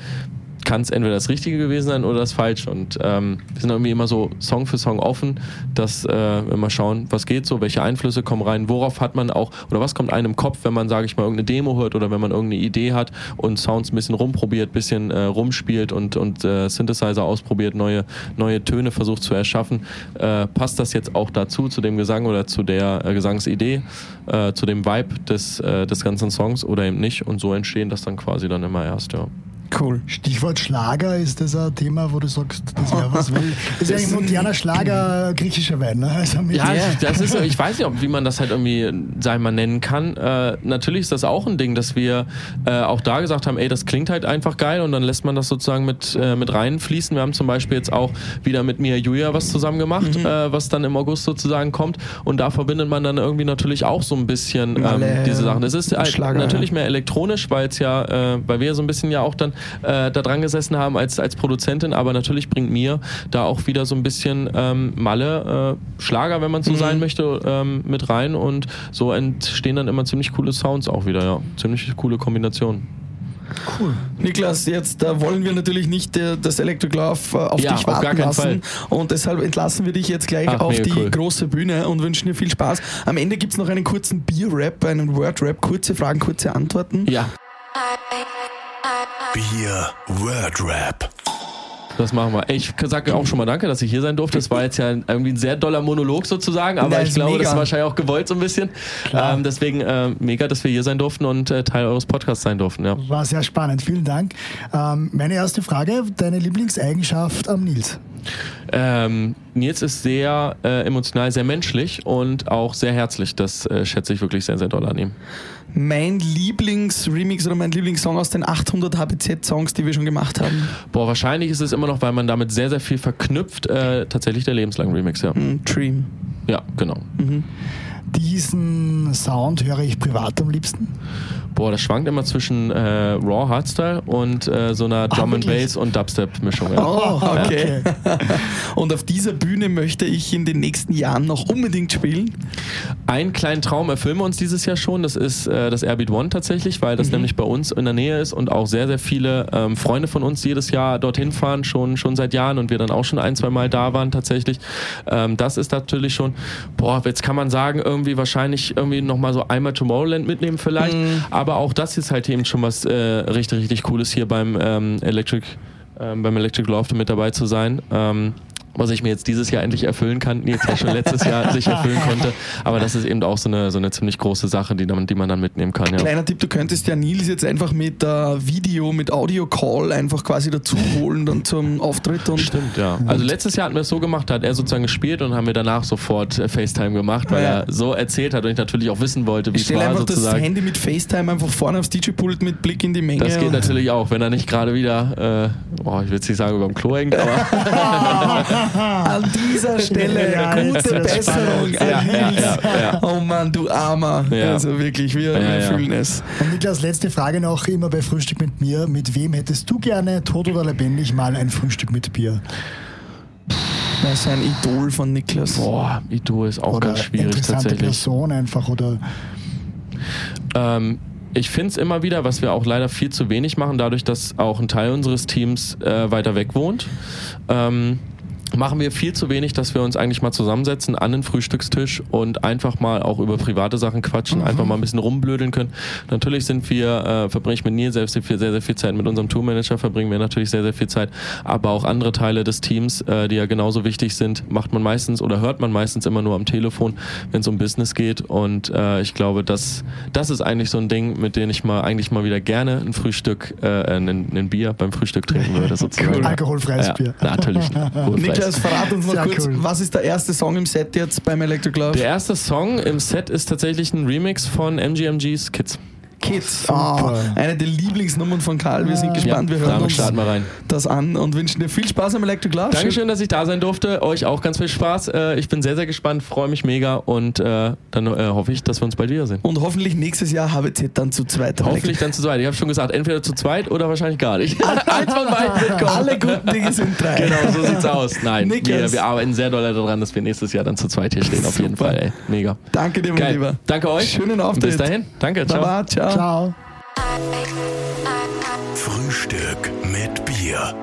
kann es entweder das Richtige gewesen sein oder das Falsche. Und ähm, wir sind irgendwie immer so Song für Song offen, dass äh, wir mal schauen, was geht so, welche Einflüsse kommen rein, worauf hat man auch, oder was kommt einem im Kopf, wenn man, sage ich mal, irgendeine Demo hört oder wenn man irgendeine Idee hat und Sounds ein bisschen rumprobiert, ein bisschen äh, rumspielt und, und äh, Synthesizer ausprobiert, neue, neue Töne versucht zu erschaffen. Äh, passt das jetzt auch dazu, zu dem Gesang oder zu der äh, Gesangsidee, äh, zu dem Vibe des, äh, des ganzen Songs oder eben nicht? Und so entstehen das dann quasi dann immer erst, ja. Cool. Stichwort Schlager, ist das ein Thema, wo du sagst, das wäre was? Weil das ist eigentlich moderner Schlager griechischer Wein, ne? Also ja, das ist, ich weiß nicht, ob, wie man das halt irgendwie, sei mal, nennen kann. Äh, natürlich ist das auch ein Ding, dass wir äh, auch da gesagt haben, ey, das klingt halt einfach geil und dann lässt man das sozusagen mit, äh, mit reinfließen. Wir haben zum Beispiel jetzt auch wieder mit Mia Julia was zusammen gemacht, mhm. Äh, was dann im August sozusagen kommt und da verbindet man dann irgendwie natürlich auch so ein bisschen ähm, diese Sachen. Es ist halt Schlager, natürlich ja. mehr elektronisch, weil es ja, äh, weil wir so ein bisschen ja auch dann äh, da dran gesessen haben als, als Produzentin, aber natürlich bringt mir da auch wieder so ein bisschen ähm, Malle, äh, Schlager, wenn man so mhm. sein möchte, ähm, mit rein und so entstehen dann immer ziemlich coole Sounds auch wieder, ja. Ziemlich coole Kombinationen. Cool. Niklas, jetzt äh, wollen wir natürlich nicht äh, das Electric Love äh, auf ja, dich warten auf lassen. Fall. Und deshalb entlassen wir dich jetzt gleich Ach, auf die cool. große Bühne und wünschen dir viel Spaß. Am Ende gibt es noch einen kurzen Bier-Rap, einen Word-Rap, kurze Fragen, kurze Antworten. Ja. Bier Word Rap. Das machen wir. Ich sage auch schon mal danke, dass ich hier sein durfte. Das war jetzt ja irgendwie ein sehr doller Monolog sozusagen, aber das ich glaube, mega. das ist wahrscheinlich auch gewollt so ein bisschen. Ähm, deswegen äh, mega, dass wir hier sein durften und äh, Teil eures Podcasts sein durften. Ja. War sehr spannend. Vielen Dank. Ähm, meine erste Frage: Deine Lieblingseigenschaft am Nils? Ähm, Nils ist sehr äh, emotional, sehr menschlich und auch sehr herzlich. Das äh, schätze ich wirklich sehr, sehr doll an ihm. Mein Lieblingsremix oder mein Lieblingssong aus den 800 HBZ-Songs, die wir schon gemacht haben? Boah, wahrscheinlich ist es immer noch, weil man damit sehr, sehr viel verknüpft, äh, tatsächlich der lebenslange Remix, ja. Mm, Dream. Ja, genau. Mhm. Diesen Sound höre ich privat am liebsten? Boah, das schwankt immer zwischen äh, Raw Hardstyle und äh, so einer Drum and Bass und Dubstep-Mischung. Ja. Oh, okay. und auf dieser Bühne möchte ich in den nächsten Jahren noch unbedingt spielen. Einen kleinen Traum erfüllen wir uns dieses Jahr schon. Das ist äh, das Airbeat One tatsächlich, weil das mhm. nämlich bei uns in der Nähe ist und auch sehr, sehr viele ähm, Freunde von uns jedes Jahr dorthin fahren, schon, schon seit Jahren und wir dann auch schon ein, zwei Mal da waren tatsächlich. Ähm, das ist natürlich schon, boah, jetzt kann man sagen, irgendwie wahrscheinlich irgendwie nochmal so einmal Tomorrowland mitnehmen vielleicht. Mhm. Aber auch das ist halt eben schon was äh, richtig, richtig Cooles hier beim ähm, Electric, ähm, beim Electric Loft mit dabei zu sein. Ähm, was ich mir jetzt dieses Jahr endlich erfüllen kann, jetzt ja schon letztes Jahr sich erfüllen konnte. Aber das ist eben auch so eine, so eine ziemlich große Sache, die, die man dann mitnehmen kann. Ja. Kleiner Tipp, du könntest ja Nils jetzt einfach mit äh, Video, mit Audio-Call einfach quasi dazu holen dann zum Auftritt. Und Stimmt, ja. Also letztes Jahr hatten wir es so gemacht, da hat er sozusagen gespielt und haben wir danach sofort äh, FaceTime gemacht, weil ja. er so erzählt hat und ich natürlich auch wissen wollte, wie es war. einfach sozusagen. das Handy mit FaceTime einfach vorne aufs DJ-Pult mit Blick in die Menge. Das geht natürlich auch, wenn er nicht gerade wieder, äh, oh, ich will jetzt nicht sagen, über dem Klo hängt, aber dieser Stelle ja, gute Besserung ja, ja, Oh Mann, du Armer. Also wirklich, wir, wir fühlen es. Und Niklas, letzte Frage noch, immer bei Frühstück mit mir. Mit wem hättest du gerne, tot oder lebendig, mal ein Frühstück mit Bier? Das ist ein Idol von Niklas. Boah, Idol ist auch oder ganz schwierig tatsächlich. Person einfach oder. Ähm, ich finde es immer wieder, was wir auch leider viel zu wenig machen, dadurch, dass auch ein Teil unseres Teams äh, weiter weg wohnt. Ähm, machen wir viel zu wenig, dass wir uns eigentlich mal zusammensetzen an den Frühstückstisch und einfach mal auch über private Sachen quatschen, mhm. einfach mal ein bisschen rumblödeln können. Natürlich sind wir, äh, verbringe ich mit Nils selbst sehr, sehr viel Zeit, mit unserem Tourmanager verbringen wir natürlich sehr, sehr viel Zeit, aber auch andere Teile des Teams, äh, die ja genauso wichtig sind, macht man meistens oder hört man meistens immer nur am Telefon, wenn es um Business geht und äh, ich glaube, das, das ist eigentlich so ein Ding, mit dem ich mal eigentlich mal wieder gerne ein Frühstück, äh, ein, ein Bier beim Frühstück trinken würde sozusagen. Cool. Alkoholfreies ja, Bier. Natürlich. Niklas, verrat uns Sehr kurz, cool. was ist der erste Song im Set jetzt beim Electric Love? Der erste Song im Set ist tatsächlich ein Remix von MGMG's Kids. Kids. Ah, eine der Lieblingsnummern von Karl. Wir sind gespannt. Wir hören uns starten wir rein. das an und wünschen dir viel Spaß am Electric Love. Dankeschön, dass ich da sein durfte. Euch auch ganz viel Spaß. Äh, Ich bin sehr, sehr gespannt, freue mich mega und äh, dann äh, hoffe ich, dass wir uns bald wiedersehen. Und hoffentlich nächstes Jahr HBZ dann zu zweit. Hoffentlich dann zu zweit. Ich habe schon gesagt, entweder zu zweit oder wahrscheinlich gar nicht. Eins von beiden wird kommen. Alle guten Dinge sind drei. Genau, so sieht's aus. Nein, wir, wir arbeiten sehr doll daran, dass wir nächstes Jahr dann zu zweit hier stehen. Auf jeden Super. Fall, ey. Mega. Danke dir, mein Geil. Lieber. Danke euch. Schönen Auftritt. Bis dahin. Danke. Ciao. Baba, ciao. Ciao. Frühstück mit Bier.